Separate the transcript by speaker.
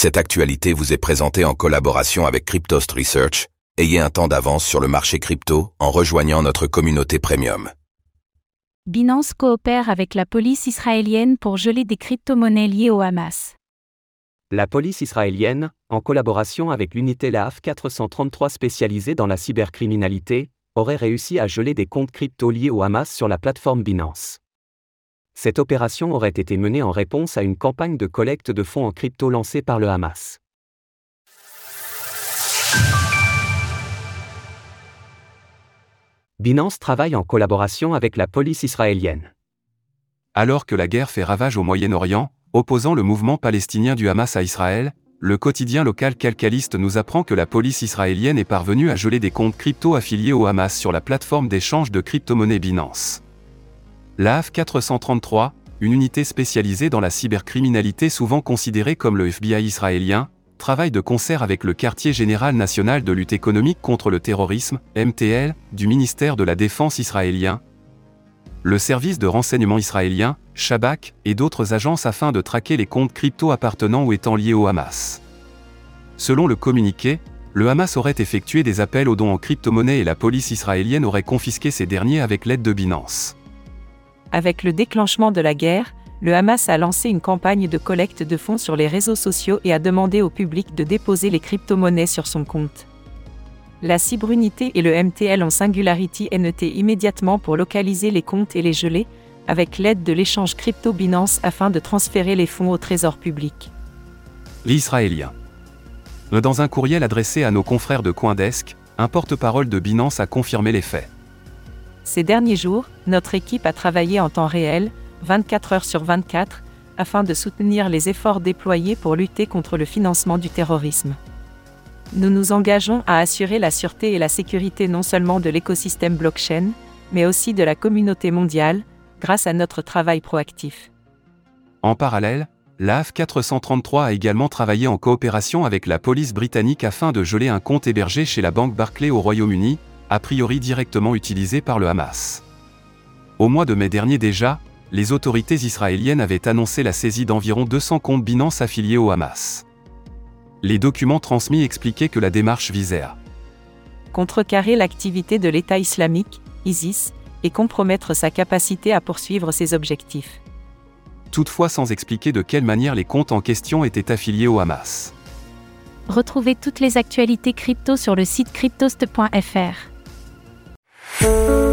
Speaker 1: Cette actualité vous est présentée en collaboration avec Cryptost Research. Ayez un temps d'avance sur le marché crypto en rejoignant notre communauté premium.
Speaker 2: Binance coopère avec la police israélienne pour geler des crypto-monnaies liées au Hamas.
Speaker 3: La police israélienne, en collaboration avec l'unité LAF 433 spécialisée dans la cybercriminalité, aurait réussi à geler des comptes crypto liés au Hamas sur la plateforme Binance. Cette opération aurait été menée en réponse à une campagne de collecte de fonds en crypto lancée par le Hamas. Binance travaille en collaboration avec la police israélienne.
Speaker 4: Alors que la guerre fait ravage au Moyen-Orient, opposant le mouvement palestinien du Hamas à Israël, le quotidien local calcaliste nous apprend que la police israélienne est parvenue à geler des comptes crypto affiliés au Hamas sur la plateforme d'échange de crypto-monnaies Binance. L'AF 433, une unité spécialisée dans la cybercriminalité souvent considérée comme le FBI israélien, travaille de concert avec le Quartier général national de lutte économique contre le terrorisme, MTL, du ministère de la Défense israélien, le service de renseignement israélien, Shabak, et d'autres agences afin de traquer les comptes crypto appartenant ou étant liés au Hamas. Selon le communiqué, le Hamas aurait effectué des appels aux dons en crypto-monnaie et la police israélienne aurait confisqué ces derniers avec l'aide de Binance.
Speaker 5: Avec le déclenchement de la guerre, le Hamas a lancé une campagne de collecte de fonds sur les réseaux sociaux et a demandé au public de déposer les crypto-monnaies sur son compte. La Cybrunité et le MTL en Singularity NET immédiatement pour localiser les comptes et les geler, avec l'aide de l'échange crypto Binance afin de transférer les fonds au trésor public.
Speaker 4: L'Israélien. Dans un courriel adressé à nos confrères de Coindesk, un porte-parole de Binance a confirmé les faits.
Speaker 5: Ces derniers jours, notre équipe a travaillé en temps réel, 24 heures sur 24, afin de soutenir les efforts déployés pour lutter contre le financement du terrorisme. Nous nous engageons à assurer la sûreté et la sécurité non seulement de l'écosystème blockchain, mais aussi de la communauté mondiale, grâce à notre travail proactif.
Speaker 4: En parallèle, l'AF 433 a également travaillé en coopération avec la police britannique afin de geler un compte hébergé chez la banque Barclay au Royaume-Uni, a priori directement utilisé par le Hamas. Au mois de mai dernier déjà, les autorités israéliennes avaient annoncé la saisie d'environ 200 comptes Binance affiliés au Hamas. Les documents transmis expliquaient que la démarche visait à
Speaker 5: contrecarrer l'activité de l'État islamique, ISIS, et compromettre sa capacité à poursuivre ses objectifs.
Speaker 4: Toutefois sans expliquer de quelle manière les comptes en question étaient affiliés au Hamas.
Speaker 2: Retrouvez toutes les actualités crypto sur le site cryptost.fr. Thank you.